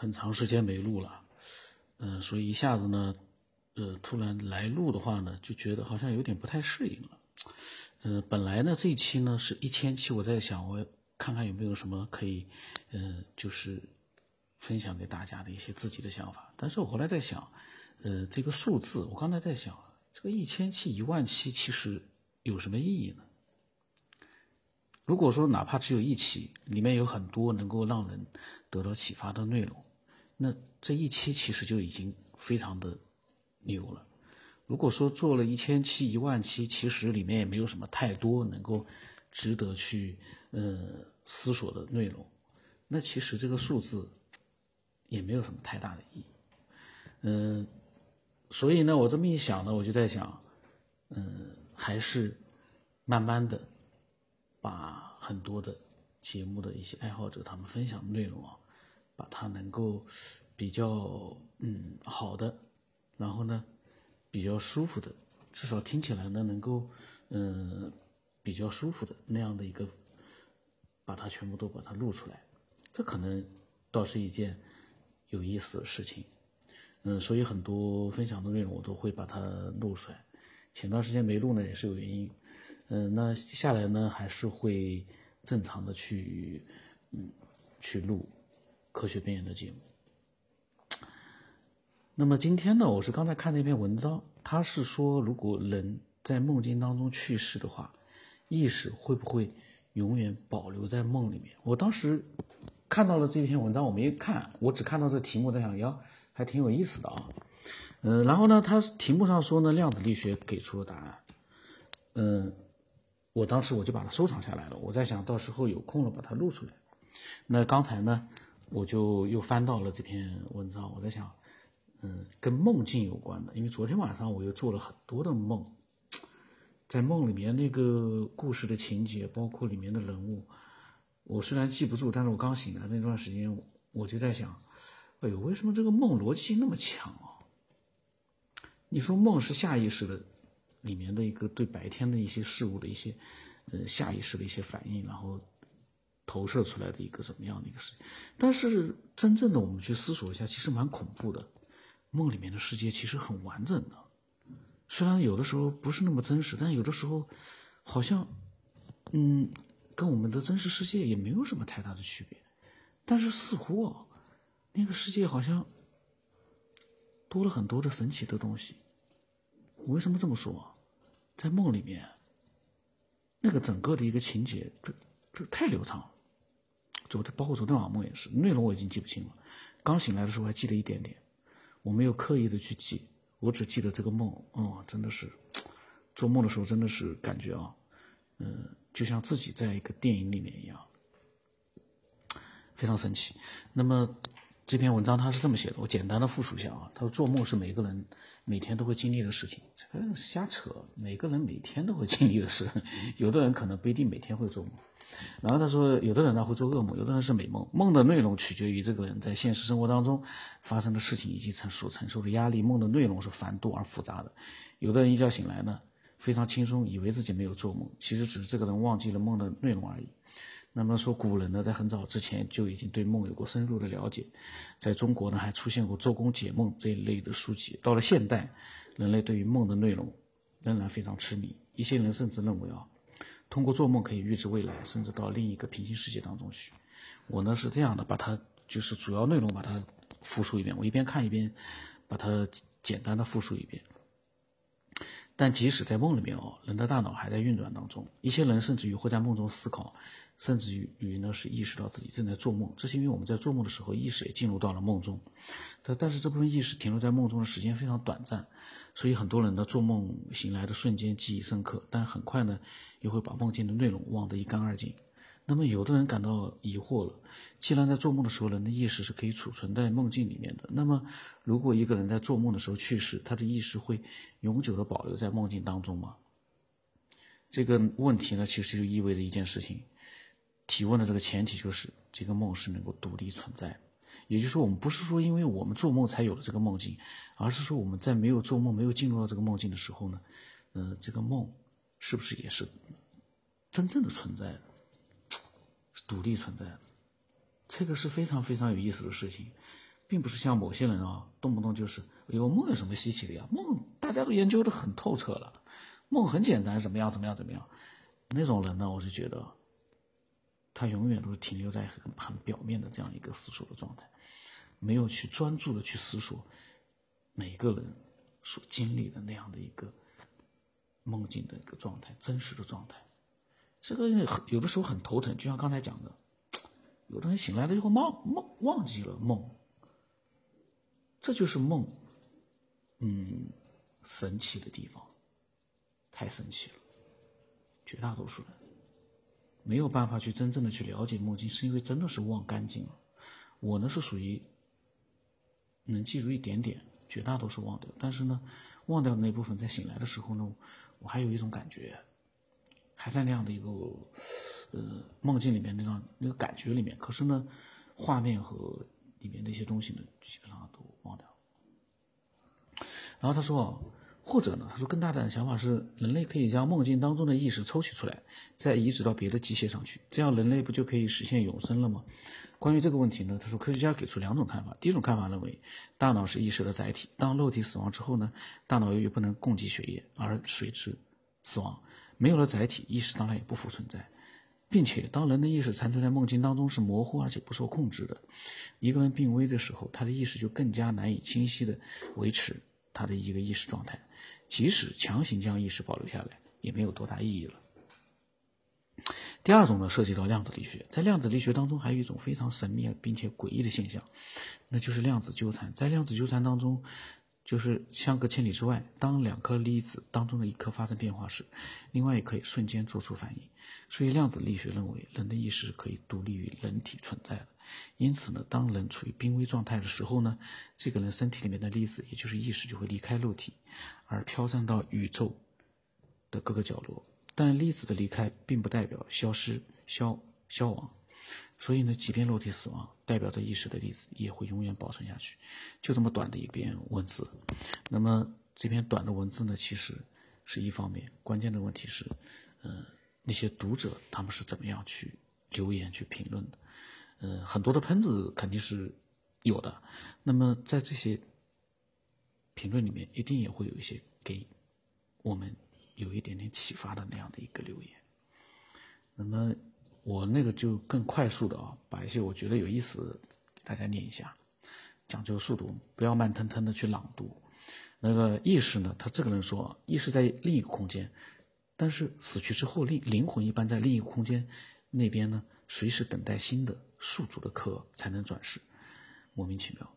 很长时间没录了，嗯，所以一下子呢，呃，突然来录的话呢，就觉得好像有点不太适应了。呃，本来呢这一期呢是一千期，我在想我看看有没有什么可以，嗯，就是分享给大家的一些自己的想法。但是我后来在想，呃，这个数字，我刚才在想，这个一千期、一万期其实有什么意义呢？如果说哪怕只有一期，里面有很多能够让人得到启发的内容，那这一期其实就已经非常的牛了。如果说做了一千期、一万期，其实里面也没有什么太多能够值得去呃思索的内容，那其实这个数字也没有什么太大的意义。嗯，所以呢，我这么一想呢，我就在想，嗯，还是慢慢的。把很多的节目的一些爱好者他们分享的内容啊，把它能够比较嗯好的，然后呢比较舒服的，至少听起来呢能够嗯比较舒服的那样的一个，把它全部都把它录出来，这可能倒是一件有意思的事情，嗯，所以很多分享的内容我都会把它录出来，前段时间没录呢也是有原因。嗯，那下来呢，还是会正常的去，嗯，去录科学边缘的节目。那么今天呢，我是刚才看那篇文章，他是说，如果人在梦境当中去世的话，意识会不会永远保留在梦里面？我当时看到了这篇文章，我没看，我只看到这题目，在想，呀，还挺有意思的啊。嗯，然后呢，他题目上说呢，量子力学给出了答案。嗯。我当时我就把它收藏下来了，我在想到时候有空了把它录出来。那刚才呢，我就又翻到了这篇文章，我在想，嗯，跟梦境有关的，因为昨天晚上我又做了很多的梦，在梦里面那个故事的情节，包括里面的人物，我虽然记不住，但是我刚醒来那段时间，我就在想，哎呦，为什么这个梦逻辑那么强啊？你说梦是下意识的。里面的一个对白天的一些事物的一些，呃，下意识的一些反应，然后投射出来的一个怎么样的一个事情？但是真正的我们去思索一下，其实蛮恐怖的。梦里面的世界其实很完整的，虽然有的时候不是那么真实，但有的时候好像，嗯，跟我们的真实世界也没有什么太大的区别。但是似乎啊，那个世界好像多了很多的神奇的东西。我为什么这么说？在梦里面，那个整个的一个情节，这这太流畅了。昨天包括昨天晚上梦也是，内容我已经记不清了。刚醒来的时候还记得一点点，我没有刻意的去记，我只记得这个梦。哦，真的是，做梦的时候真的是感觉啊，嗯，就像自己在一个电影里面一样，非常神奇。那么。这篇文章他是这么写的，我简单的复述一下啊。他说做梦是每个人每天都会经历的事情，这个瞎扯。每个人每天都会经历的事，有的人可能不一定每天会做梦。然后他说，有的人呢会做噩梦，有的人是美梦。梦的内容取决于这个人在现实生活当中发生的事情以及承所承受的压力。梦的内容是繁多而复杂的。有的人一觉醒来呢非常轻松，以为自己没有做梦，其实只是这个人忘记了梦的内容而已。那么说，古人呢，在很早之前就已经对梦有过深入的了解，在中国呢，还出现过《周公解梦》这一类的书籍。到了现代，人类对于梦的内容仍然非常痴迷。一些人甚至认为啊，通过做梦可以预知未来，甚至到另一个平行世界当中去。我呢是这样的，把它就是主要内容把它复述一遍，我一边看一边把它简单的复述一遍。但即使在梦里面哦，人的大脑还在运转当中，一些人甚至于会在梦中思考。甚至于于呢是意识到自己正在做梦，这是因为我们在做梦的时候，意识也进入到了梦中。但但是这部分意识停留在梦中的时间非常短暂，所以很多人呢做梦醒来的瞬间记忆深刻，但很快呢又会把梦境的内容忘得一干二净。那么有的人感到疑惑了：既然在做梦的时候人的意识是可以储存在梦境里面的，那么如果一个人在做梦的时候去世，他的意识会永久的保留在梦境当中吗？这个问题呢，其实就意味着一件事情。提问的这个前提就是这个梦是能够独立存在，也就是说，我们不是说因为我们做梦才有了这个梦境，而是说我们在没有做梦、没有进入到这个梦境的时候呢，呃，这个梦是不是也是真正的存在的，独立存在的？这个是非常非常有意思的事情。并不是像某些人啊，动不动就是哎呦梦有什么稀奇的呀？梦大家都研究的很透彻了，梦很简单，怎么样怎么样怎么样？那种人呢，我是觉得他永远都是停留在很很表面的这样一个思索的状态，没有去专注的去思索每个人所经历的那样的一个梦境的一个状态，真实的状态。这个有的时候很头疼，就像刚才讲的。有的人醒来了就会忘梦忘记了梦，这就是梦，嗯，神奇的地方，太神奇了。绝大多数人没有办法去真正的去了解梦境，是因为真的是忘干净了。我呢是属于能记住一点点，绝大多数忘掉。但是呢，忘掉的那部分在醒来的时候呢，我还有一种感觉，还在那样的一个。呃，梦境里面那种那个感觉里面，可是呢，画面和里面那些东西呢，基本上都忘掉。然后他说，或者呢，他说更大胆的想法是，人类可以将梦境当中的意识抽取出来，再移植到别的机械上去，这样人类不就可以实现永生了吗？关于这个问题呢，他说科学家给出两种看法。第一种看法认为，大脑是意识的载体，当肉体死亡之后呢，大脑由于不能供给血液而随之死亡，没有了载体，意识当然也不复存在。并且，当人的意识残存在梦境当中是模糊而且不受控制的。一个人病危的时候，他的意识就更加难以清晰地维持他的一个意识状态。即使强行将意识保留下来，也没有多大意义了。第二种呢，涉及到量子力学。在量子力学当中，还有一种非常神秘并且诡异的现象，那就是量子纠缠。在量子纠缠当中，就是相隔千里之外，当两颗粒子当中的一颗发生变化时，另外一颗瞬间做出反应。所以量子力学认为，人的意识可以独立于人体存在的。因此呢，当人处于濒危状态的时候呢，这个人身体里面的粒子，也就是意识，就会离开肉体，而飘散到宇宙的各个角落。但粒子的离开，并不代表消失、消消亡。所以呢，即便肉体死亡，代表着意识的粒子也会永远保存下去。就这么短的一篇文字，那么这篇短的文字呢，其实是一方面，关键的问题是，嗯。那些读者他们是怎么样去留言去评论的？嗯，很多的喷子肯定是有的。那么在这些评论里面，一定也会有一些给我们有一点点启发的那样的一个留言。那么我那个就更快速的啊，把一些我觉得有意思给大家念一下，讲究速度，不要慢腾腾的去朗读。那个意识呢，他这个人说，意识在另一个空间。但是死去之后，灵灵魂一般在另一个空间那边呢，随时等待新的宿主的壳才能转世，莫名其妙。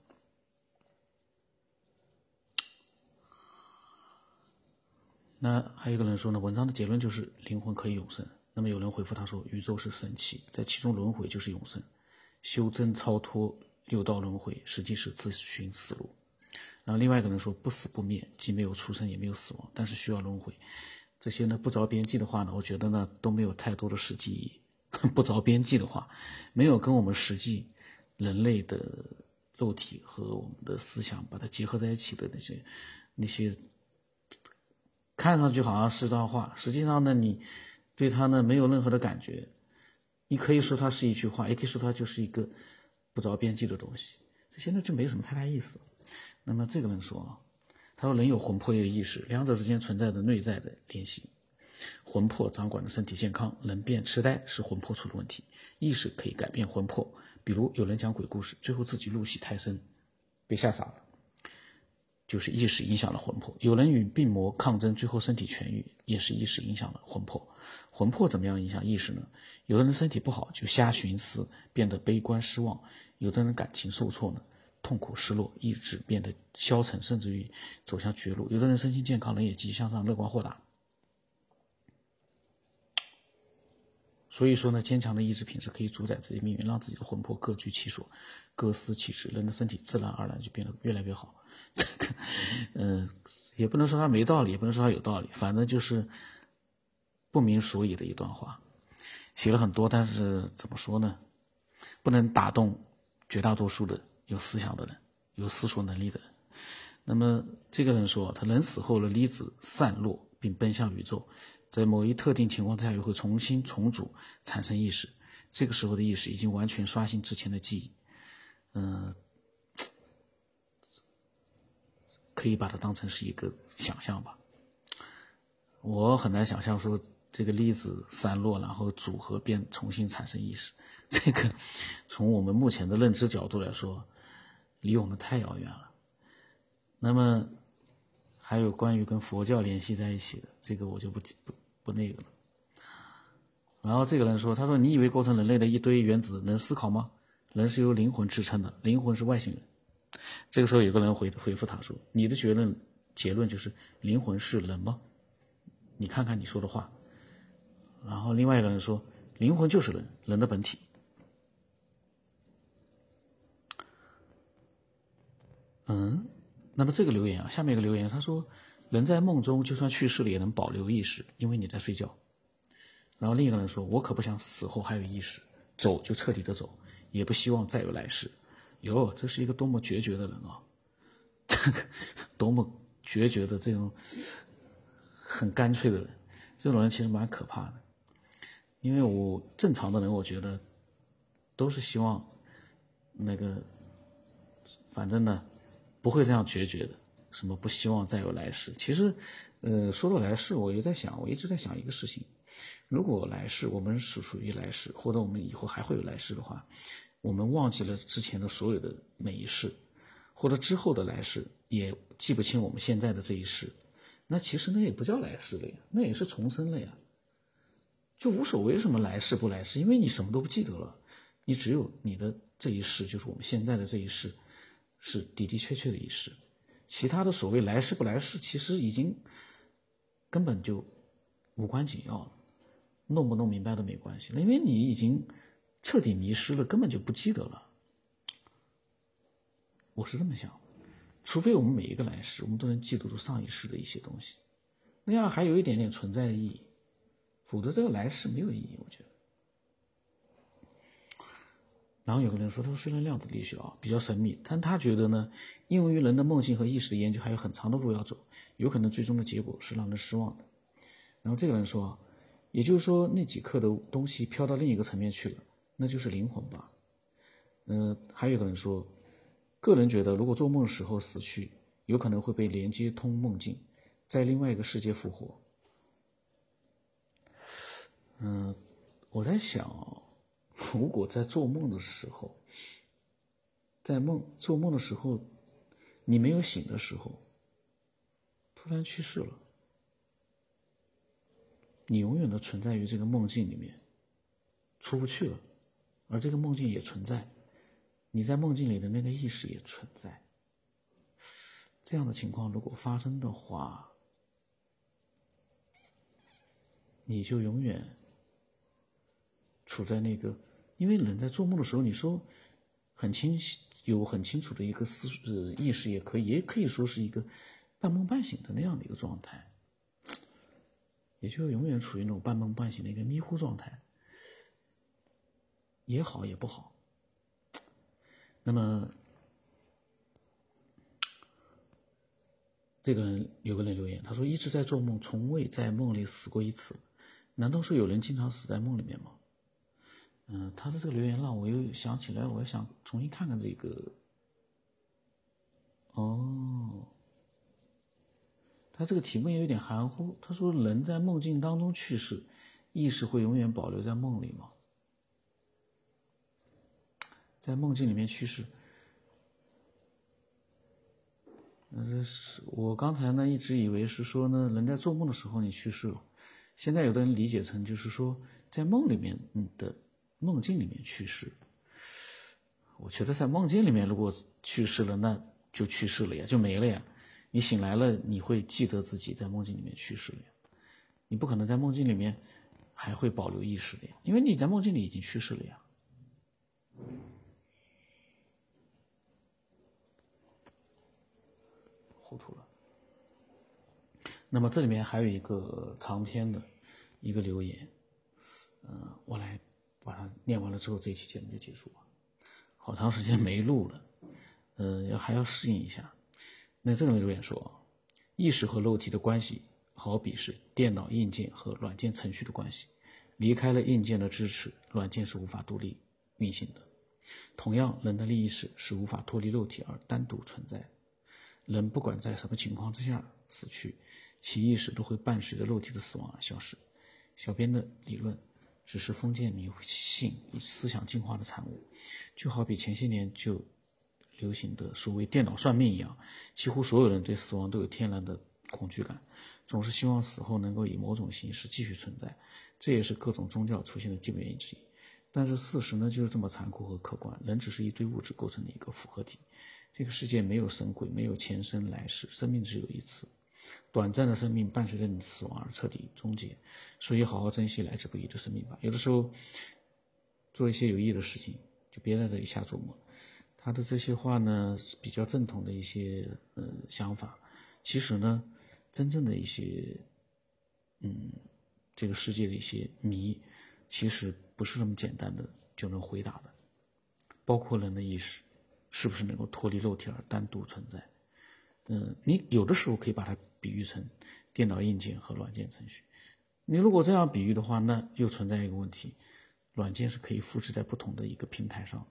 那还有一个人说呢，文章的结论就是灵魂可以永生。那么有人回复他说，宇宙是神奇，在其中轮回就是永生，修真超脱六道轮回，实际是自寻死路。然后另外一个人说，不死不灭，既没有出生也没有死亡，但是需要轮回。这些呢不着边际的话呢，我觉得呢都没有太多的实际意义。不着边际的话，没有跟我们实际人类的肉体和我们的思想把它结合在一起的那些那些，看上去好像是段话，实际上呢你对他呢没有任何的感觉。你可以说它是一句话，也可以说它就是一个不着边际的东西。这现在就没有什么太大意思。那么这个人说啊。他说：“人有魂魄，也有意识，两者之间存在着内在的联系。魂魄掌管着身体健康，人变痴呆是魂魄出了问题。意识可以改变魂魄，比如有人讲鬼故事，最后自己入戏太深，被吓傻了，就是意识影响了魂魄。有人与病魔抗争，最后身体痊愈，也是意识影响了魂魄。魂魄怎么样影响意识呢？有的人身体不好就瞎寻思，变得悲观失望；有的人感情受挫呢。”痛苦、失落，意志变得消沉，甚至于走向绝路。有的人身心健康，人也积极向上、乐观豁达。所以说呢，坚强的意志品质可以主宰自己命运，让自己的魂魄各居其所、各司其职，人的身体自然而然就变得越来越好。这个，嗯，也不能说他没道理，也不能说他有道理，反正就是不明所以的一段话，写了很多，但是怎么说呢？不能打动绝大多数的。有思想的人，有思索能力的人。那么这个人说，他人死后的粒子散落并奔向宇宙，在某一特定情况之下又会重新重组产生意识。这个时候的意识已经完全刷新之前的记忆。嗯，可以把它当成是一个想象吧。我很难想象说这个粒子散落，然后组合变重新产生意识。这个从我们目前的认知角度来说，离我们太遥远了。那么还有关于跟佛教联系在一起的，这个我就不不不那个了。然后这个人说：“他说你以为构成人类的一堆原子能思考吗？人是由灵魂支撑的，灵魂是外星人。”这个时候有个人回回复他说：“你的结论结论就是灵魂是人吗？”你看看你说的话，然后另外一个人说，灵魂就是人，人的本体。嗯，那么这个留言啊，下面一个留言，他说，人在梦中就算去世了也能保留意识，因为你在睡觉。然后另一个人说，我可不想死后还有意识，走就彻底的走，也不希望再有来世。哟，这是一个多么决绝的人啊！这 个多么决绝的这种。很干脆的人，这种人其实蛮可怕的，因为我正常的人，我觉得都是希望那个，反正呢，不会这样决绝的，什么不希望再有来世。其实，呃，说到来世，我也在想，我一直在想一个事情：如果来世我们是属于来世，或者我们以后还会有来世的话，我们忘记了之前的所有的每一世，或者之后的来世也记不清我们现在的这一世。那其实那也不叫来世了呀，那也是重生了呀，就无所谓什么来世不来世，因为你什么都不记得了，你只有你的这一世，就是我们现在的这一世，是的的确确的一世，其他的所谓来世不来世，其实已经根本就无关紧要了，弄不弄明白都没关系了，因为你已经彻底迷失了，根本就不记得了，我是这么想。除非我们每一个来世，我们都能记得住上一世的一些东西，那样还有一点点存在的意义，否则这个来世没有意义，我觉得。然后有个人说，他说虽然量子力学啊比较神秘，但他觉得呢，因为人的梦境和意识的研究还有很长的路要走，有可能最终的结果是让人失望的。然后这个人说，也就是说那几克的东西飘到另一个层面去了，那就是灵魂吧。嗯，还有一个人说。个人觉得，如果做梦时候死去，有可能会被连接通梦境，在另外一个世界复活。嗯，我在想，如果在做梦的时候，在梦做梦的时候，你没有醒的时候，突然去世了，你永远的存在于这个梦境里面，出不去了，而这个梦境也存在。你在梦境里的那个意识也存在，这样的情况如果发生的话，你就永远处在那个，因为人在做梦的时候，你说很清晰，有很清楚的一个思呃意识，也可以，也可以说是一个半梦半醒的那样的一个状态，也就永远处于那种半梦半醒的一个迷糊状态，也好也不好。那么，这个人有个人留言，他说一直在做梦，从未在梦里死过一次。难道说有人经常死在梦里面吗？嗯，他的这个留言让我又想起来，我想重新看看这个。哦，他这个题目也有点含糊。他说人在梦境当中去世，意识会永远保留在梦里吗？在梦境里面去世，这是我刚才呢一直以为是说呢，人在做梦的时候你去世了，现在有的人理解成就是说在梦里面你的梦境里面去世。我觉得在梦境里面如果去世了，那就去世了呀，就没了呀。你醒来了，你会记得自己在梦境里面去世了呀，你不可能在梦境里面还会保留意识的呀，因为你在梦境里已经去世了呀。糊涂了。那么这里面还有一个长篇的一个留言，嗯，我来把它念完了之后，这期节目就结束了。好长时间没录了，呃，要还要适应一下。那这个留言说，意识和肉体的关系，好比是电脑硬件和软件程序的关系，离开了硬件的支持，软件是无法独立运行的。同样，人的意识是无法脱离肉体而单独存在。人不管在什么情况之下死去，其意识都会伴随着肉体的死亡而消失。小编的理论只是封建迷信思想进化的产物，就好比前些年就流行的所谓电脑算命一样，几乎所有人对死亡都有天然的恐惧感，总是希望死后能够以某种形式继续存在，这也是各种宗教出现的基本原因之一。但是事实呢，就是这么残酷和客观，人只是一堆物质构成的一个复合体。这个世界没有神鬼，没有前生来世，生命只有一次，短暂的生命伴随着你死亡而彻底终结，所以好好珍惜来之不易的生命吧。有的时候做一些有意义的事情，就别在这里瞎琢磨。他的这些话呢，比较正统的一些呃想法，其实呢，真正的一些嗯这个世界的一些谜，其实不是这么简单的就能回答的，包括人的意识。是不是能够脱离肉体而单独存在？嗯，你有的时候可以把它比喻成电脑硬件和软件程序。你如果这样比喻的话，那又存在一个问题：软件是可以复制在不同的一个平台上。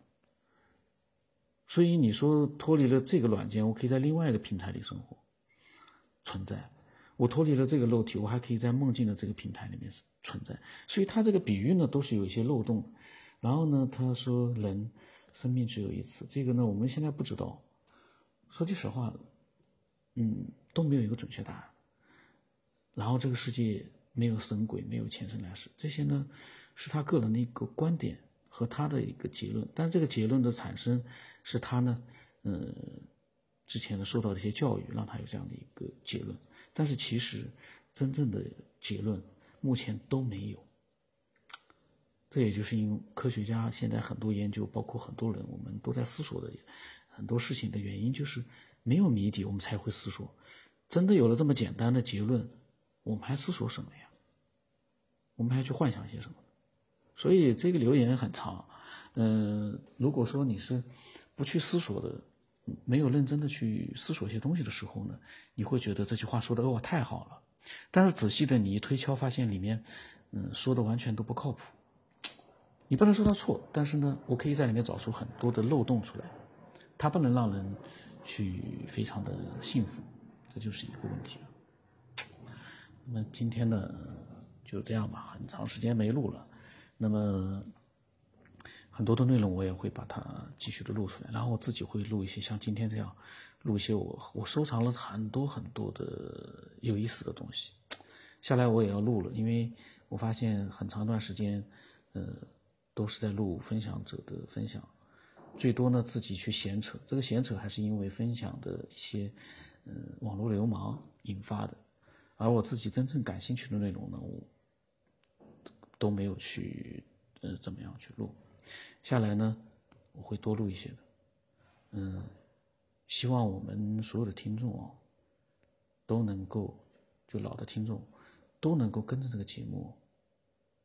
所以你说脱离了这个软件，我可以在另外一个平台里生活存在；我脱离了这个肉体，我还可以在梦境的这个平台里面存在。所以他这个比喻呢，都是有一些漏洞。然后呢，他说人。生命只有一次，这个呢，我们现在不知道。说句实话，嗯，都没有一个准确答案。然后这个世界没有神鬼，没有前生来世，这些呢，是他个人的一个观点和他的一个结论。但这个结论的产生，是他呢，嗯，之前呢受到的一些教育，让他有这样的一个结论。但是其实真正的结论，目前都没有。这也就是因为科学家现在很多研究，包括很多人，我们都在思索的很多事情的原因，就是没有谜底，我们才会思索。真的有了这么简单的结论，我们还思索什么呀？我们还去幻想些什么？所以这个留言很长。嗯，如果说你是不去思索的，没有认真的去思索一些东西的时候呢，你会觉得这句话说的哦太好了。但是仔细的你一推敲，发现里面嗯说的完全都不靠谱。你不能说他错，但是呢，我可以在里面找出很多的漏洞出来，它不能让人去非常的幸福，这就是一个问题了。那么今天呢，就这样吧，很长时间没录了，那么很多的内容我也会把它继续的录出来，然后我自己会录一些像今天这样，录一些我我收藏了很多很多的有意思的东西，下来我也要录了，因为我发现很长一段时间，呃。都是在录分享者的分享，最多呢自己去闲扯，这个闲扯还是因为分享的一些，嗯，网络流氓引发的，而我自己真正感兴趣的内容呢，我都没有去，呃，怎么样去录，下来呢，我会多录一些的，嗯，希望我们所有的听众哦，都能够，就老的听众，都能够跟着这个节目。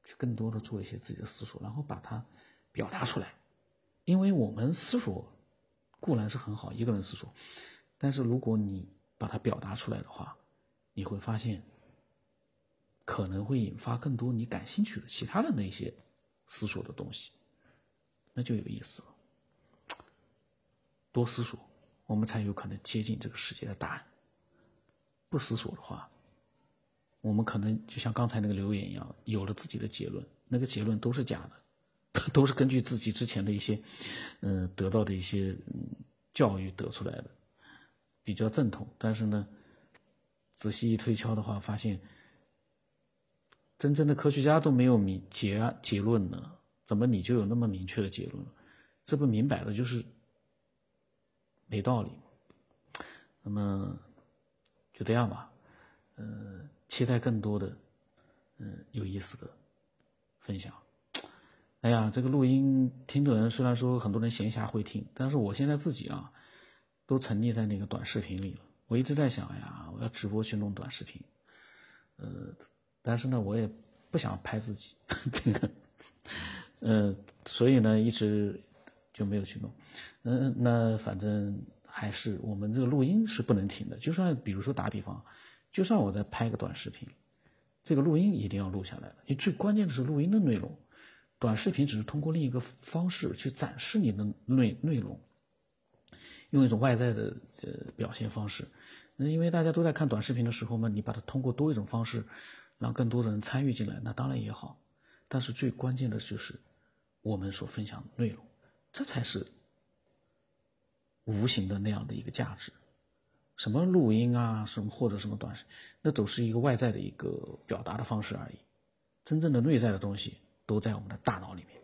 去更多的做一些自己的思索，然后把它表达出来。因为我们思索固然是很好，一个人思索，但是如果你把它表达出来的话，你会发现可能会引发更多你感兴趣的其他的那些思索的东西，那就有意思了。多思索，我们才有可能接近这个世界的答案。不思索的话，我们可能就像刚才那个留言一样，有了自己的结论，那个结论都是假的，都是根据自己之前的一些，嗯，得到的一些教育得出来的，比较正统。但是呢，仔细一推敲的话，发现真正的科学家都没有明结结论呢，怎么你就有那么明确的结论？这不明摆的就是没道理。那么就这样吧，嗯。期待更多的，嗯，有意思的分享。哎呀，这个录音听的人虽然说很多人闲暇会听，但是我现在自己啊，都沉溺在那个短视频里了。我一直在想哎呀，我要直播去弄短视频，呃，但是呢，我也不想拍自己，这个，呃，所以呢，一直就没有去弄。嗯，那反正还是我们这个录音是不能停的，就算比如说打比方。就算我再拍个短视频，这个录音一定要录下来因为最关键的是录音的内容，短视频只是通过另一个方式去展示你的内内容。用一种外在的呃表现方式。那因为大家都在看短视频的时候嘛，你把它通过多一种方式，让更多的人参与进来，那当然也好。但是最关键的就是我们所分享的内容，这才是无形的那样的一个价值。什么录音啊，什么或者什么短视，那都是一个外在的一个表达的方式而已。真正的内在的东西都在我们的大脑里面。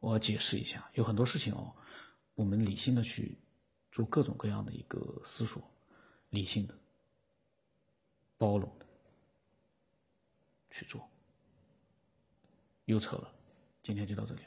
我解释一下，有很多事情哦，我们理性的去做各种各样的一个思索。理性的、包容的去做，又扯了，今天就到这里。